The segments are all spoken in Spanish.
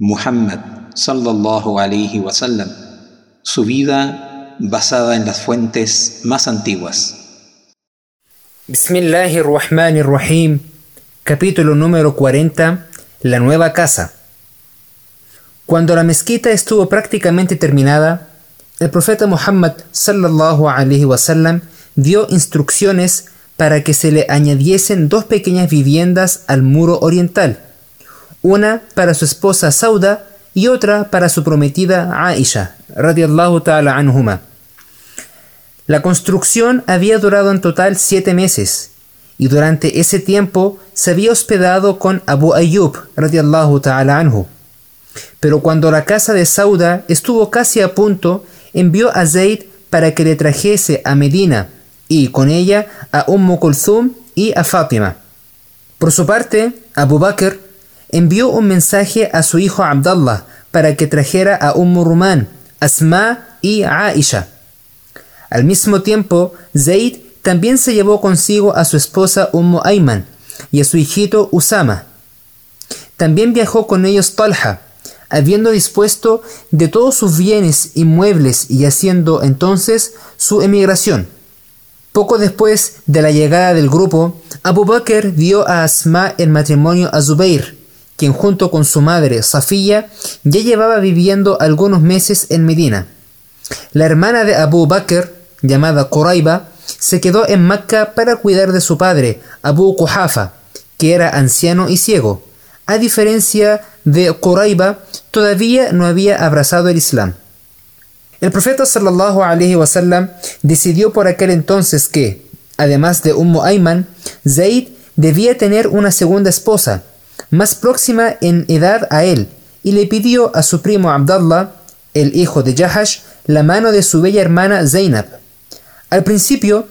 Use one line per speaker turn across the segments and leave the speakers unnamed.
Muhammad sallallahu alayhi wasallam, su vida basada en las fuentes más antiguas.
Bismillahirrahmanirrahim. Capítulo número 40. La nueva casa. Cuando la mezquita estuvo prácticamente terminada, el profeta Muhammad sallallahu alaihi wasallam dio instrucciones para que se le añadiesen dos pequeñas viviendas al muro oriental una para su esposa Sauda y otra para su prometida Aisha, radiallahu ta'ala anhuma. La construcción había durado en total siete meses, y durante ese tiempo se había hospedado con Abu Ayyub, radiallahu ta'ala anhu. Pero cuando la casa de Sauda estuvo casi a punto, envió a Zayd para que le trajese a Medina, y con ella a Umm Kulthum y a Fátima. Por su parte, Abu Bakr envió un mensaje a su hijo Abdallah para que trajera a Umm Rumán, Asma y Aisha. Al mismo tiempo, Zayd también se llevó consigo a su esposa Umm Ayman y a su hijito Usama. También viajó con ellos Talha, habiendo dispuesto de todos sus bienes y muebles y haciendo entonces su emigración. Poco después de la llegada del grupo, Abu Bakr dio a Asma el matrimonio a Zubair, quien junto con su madre Safiya ya llevaba viviendo algunos meses en Medina. La hermana de Abu Bakr, llamada Quraiba, se quedó en Mecca para cuidar de su padre, Abu Kuhafa, que era anciano y ciego. A diferencia de Quraiba, todavía no había abrazado el Islam. El profeta sallallahu alaihi wasallam decidió por aquel entonces que, además de Ummu Ayman, Zaid debía tener una segunda esposa, más próxima en edad a él, y le pidió a su primo Abdallah, el hijo de Jahash, la mano de su bella hermana Zainab. Al principio,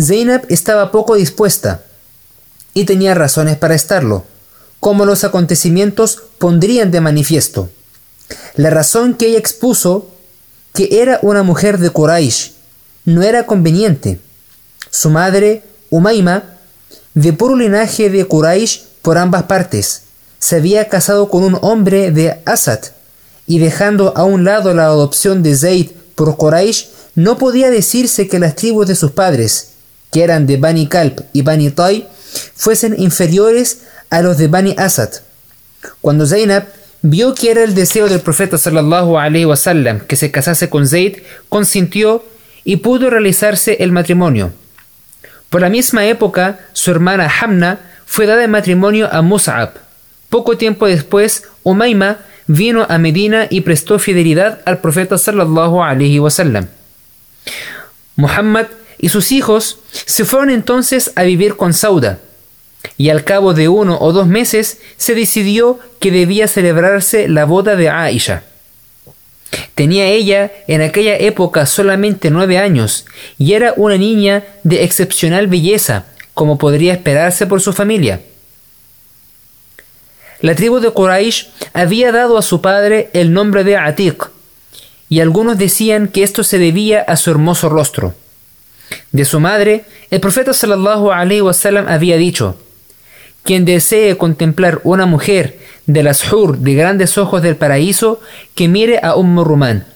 Zainab estaba poco dispuesta, y tenía razones para estarlo, como los acontecimientos pondrían de manifiesto. La razón que ella expuso, que era una mujer de Quraysh, no era conveniente. Su madre, Umayma, de puro linaje de Quraysh, por ambas partes. Se había casado con un hombre de Asad y dejando a un lado la adopción de Zayd por Quraysh, no podía decirse que las tribus de sus padres, que eran de Bani Kalb y Bani Tai, fuesen inferiores a los de Bani Asad. Cuando Zainab vio que era el deseo del profeta sallallahu alaihi wasallam que se casase con Zayd, consintió y pudo realizarse el matrimonio. Por la misma época, su hermana Hamna fue dada en matrimonio a Mus'ab. Poco tiempo después, Umayma vino a Medina y prestó fidelidad al profeta sallallahu alaihi wasallam. Muhammad y sus hijos se fueron entonces a vivir con Sauda, y al cabo de uno o dos meses se decidió que debía celebrarse la boda de Aisha. Tenía ella en aquella época solamente nueve años y era una niña de excepcional belleza, como podría esperarse por su familia. La tribu de Quraysh había dado a su padre el nombre de Atiq, y algunos decían que esto se debía a su hermoso rostro. De su madre, el profeta sallallahu alaihi wasallam había dicho: Quien desee contemplar una mujer de las hur de grandes ojos del paraíso, que mire a Umm Rumán.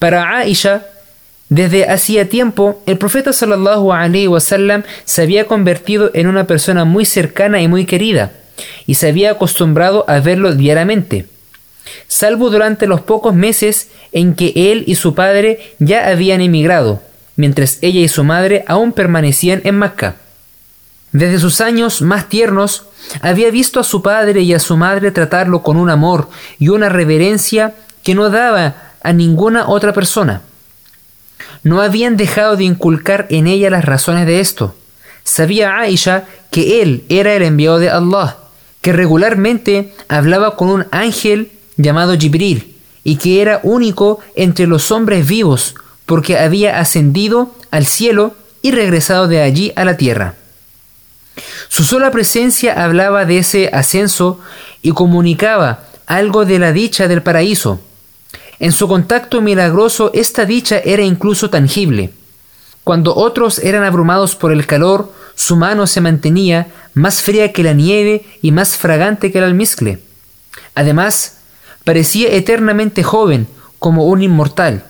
Para Aisha, desde hacía tiempo, el profeta sallallahu alaihi wasallam se había convertido en una persona muy cercana y muy querida, y se había acostumbrado a verlo diariamente, salvo durante los pocos meses en que él y su padre ya habían emigrado, mientras ella y su madre aún permanecían en Macca. Desde sus años más tiernos, había visto a su padre y a su madre tratarlo con un amor y una reverencia que no daba a ninguna otra persona no habían dejado de inculcar en ella las razones de esto. Sabía Aisha que él era el enviado de Allah, que regularmente hablaba con un ángel llamado Jibril, y que era único entre los hombres vivos, porque había ascendido al cielo y regresado de allí a la tierra. Su sola presencia hablaba de ese ascenso y comunicaba algo de la dicha del paraíso, en su contacto milagroso esta dicha era incluso tangible. Cuando otros eran abrumados por el calor, su mano se mantenía más fría que la nieve y más fragante que el almizcle. Además, parecía eternamente joven, como un inmortal.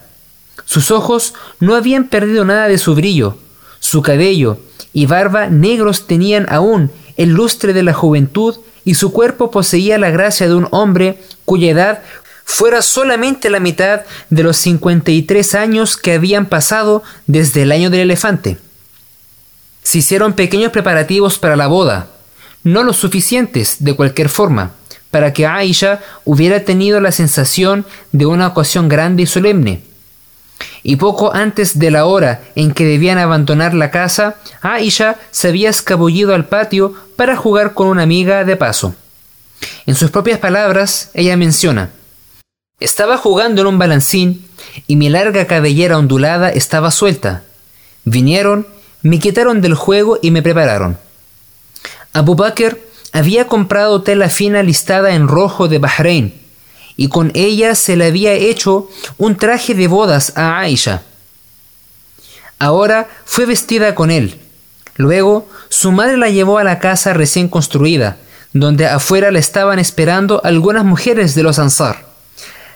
Sus ojos no habían perdido nada de su brillo, su cabello y barba negros tenían aún el lustre de la juventud y su cuerpo poseía la gracia de un hombre cuya edad fuera solamente la mitad de los 53 años que habían pasado desde el año del elefante. Se hicieron pequeños preparativos para la boda, no los suficientes de cualquier forma, para que Aisha hubiera tenido la sensación de una ocasión grande y solemne. Y poco antes de la hora en que debían abandonar la casa, Aisha se había escabullido al patio para jugar con una amiga de paso. En sus propias palabras, ella menciona, Estaba jugando en un balancín y mi larga cabellera ondulada estaba suelta. Vinieron, me quitaron del juego y me prepararon. Abu Bakr había comprado tela fina listada en rojo de Bahrein y con ella se le había hecho un traje de bodas a Aisha. Ahora fue vestida con él. Luego su madre la llevó a la casa recién construida, donde afuera la estaban esperando algunas mujeres de los Ansar.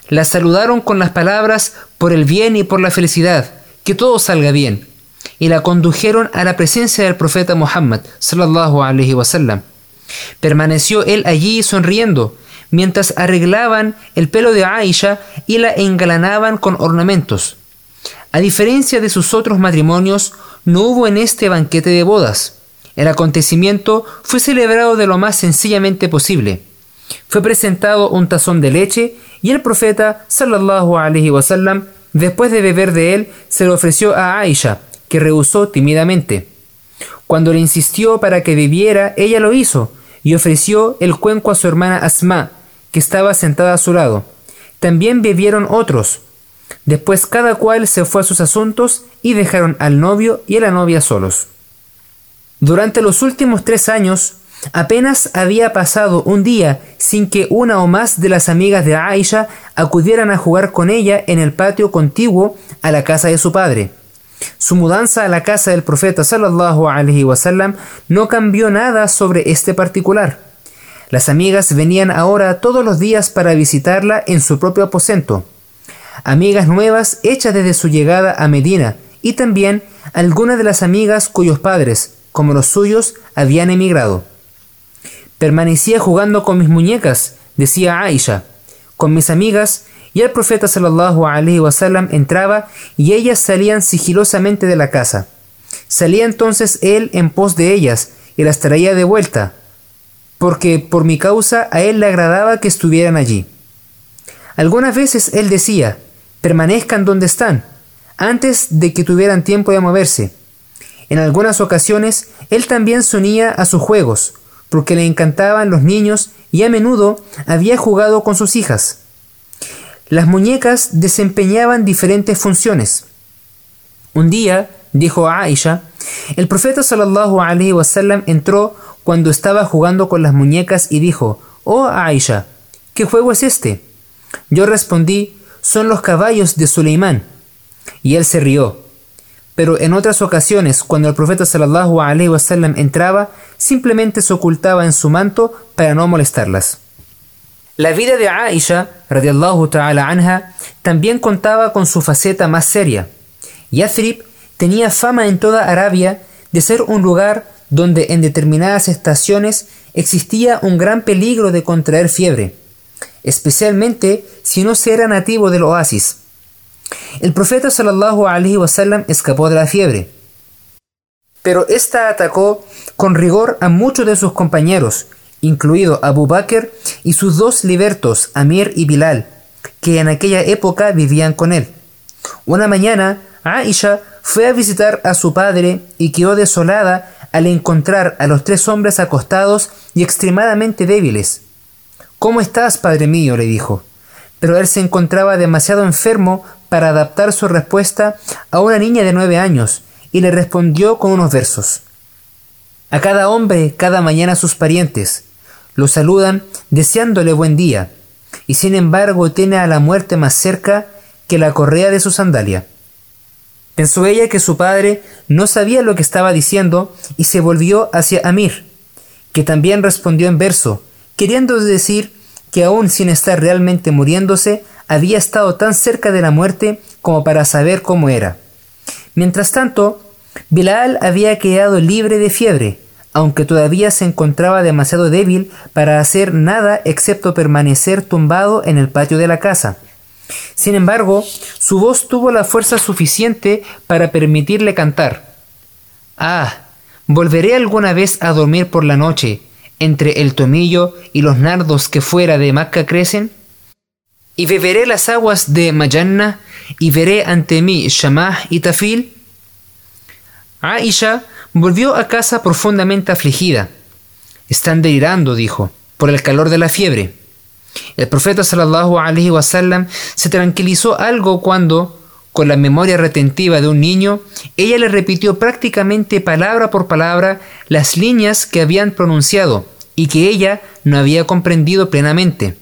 La saludaron con las palabras por el bien y por la felicidad, que todo salga bien, y la condujeron a la presencia del profeta Muhammad wasallam. Permaneció él allí sonriendo, mientras arreglaban el pelo de Aisha y la engalanaban con ornamentos. A diferencia de sus otros matrimonios, no hubo en este banquete de bodas. El acontecimiento fue celebrado de lo más sencillamente posible. Fue presentado un tazón de leche y el profeta sallallahu alaihi wasallam después de beber de él se lo ofreció a Aisha, que rehusó tímidamente. Cuando le insistió para que bebiera, ella lo hizo y ofreció el cuenco a su hermana Asma, que estaba sentada a su lado. También bebieron otros. Después cada cual se fue a sus asuntos y dejaron al novio y a la novia solos. Durante los últimos tres años, Apenas había pasado un día sin que una o más de las amigas de Aisha acudieran a jugar con ella en el patio contiguo a la casa de su padre. Su mudanza a la casa del profeta sallallahu alaihi wasallam no cambió nada sobre este particular. Las amigas venían ahora todos los días para visitarla en su propio aposento. Amigas nuevas hechas desde su llegada a Medina y también algunas de las amigas cuyos padres, como los suyos, habían emigrado. Permanecía jugando con mis muñecas, decía Aisha, con mis amigas, y el profeta sallallahu alaihi wasallam entraba y ellas salían sigilosamente de la casa. Salía entonces él en pos de ellas y las traía de vuelta, porque por mi causa a él le agradaba que estuvieran allí. Algunas veces él decía, permanezcan donde están, antes de que tuvieran tiempo de moverse. En algunas ocasiones él también se unía a sus juegos, porque le encantaban los niños y a menudo había jugado con sus hijas. Las muñecas desempeñaban diferentes funciones. Un día, dijo Aisha, el profeta sallallahu alaihi wasallam entró cuando estaba jugando con las muñecas y dijo: "Oh Aisha, ¿qué juego es este?" Yo respondí: "Son los caballos de Suleimán." Y él se rió pero en otras ocasiones, cuando el profeta sallallahu alaihi wasallam entraba, simplemente se ocultaba en su manto para no molestarlas. La vida de Aisha, radiallahu ta'ala anha, también contaba con su faceta más seria. Yathrib tenía fama en toda Arabia de ser un lugar donde en determinadas estaciones existía un gran peligro de contraer fiebre, especialmente si no se era nativo del oasis. El profeta sallallahu alaihi wasallam escapó de la fiebre, pero ésta atacó con rigor a muchos de sus compañeros, incluido Abu Bakr y sus dos libertos, Amir y Bilal, que en aquella época vivían con él. Una mañana, Aisha fue a visitar a su padre y quedó desolada al encontrar a los tres hombres acostados y extremadamente débiles. ¿Cómo estás, padre mío? le dijo. Pero él se encontraba demasiado enfermo para adaptar su respuesta a una niña de nueve años y le respondió con unos versos. A cada hombre, cada mañana sus parientes, lo saludan deseándole buen día, y sin embargo tiene a la muerte más cerca que la correa de su sandalia. Pensó ella que su padre no sabía lo que estaba diciendo y se volvió hacia Amir, que también respondió en verso, queriendo decir que aún sin estar realmente muriéndose, había estado tan cerca de la muerte como para saber cómo era. Mientras tanto, Bilal había quedado libre de fiebre, aunque todavía se encontraba demasiado débil para hacer nada excepto permanecer tumbado en el patio de la casa. Sin embargo, su voz tuvo la fuerza suficiente para permitirle cantar. Ah, volveré alguna vez a dormir por la noche, entre el tomillo y los nardos que fuera de Macca crecen? ¿Y beberé las aguas de Mayanna y veré ante mí Shamah y Tafil? Aisha volvió a casa profundamente afligida. Están delirando, dijo, por el calor de la fiebre. El profeta sallallahu alaihi wasallam se tranquilizó algo cuando, con la memoria retentiva de un niño, ella le repitió prácticamente palabra por palabra las líneas que habían pronunciado y que ella no había comprendido plenamente.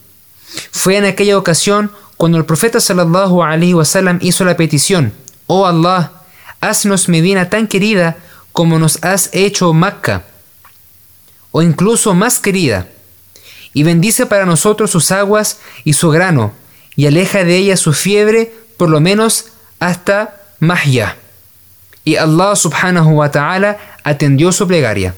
Fue en aquella ocasión cuando el profeta sallallahu alaihi wasallam hizo la petición: Oh Allah, haznos Medina tan querida como nos has hecho Macca, o incluso más querida, y bendice para nosotros sus aguas y su grano, y aleja de ella su fiebre por lo menos hasta Mahya. Y Allah subhanahu wa ta'ala atendió su plegaria.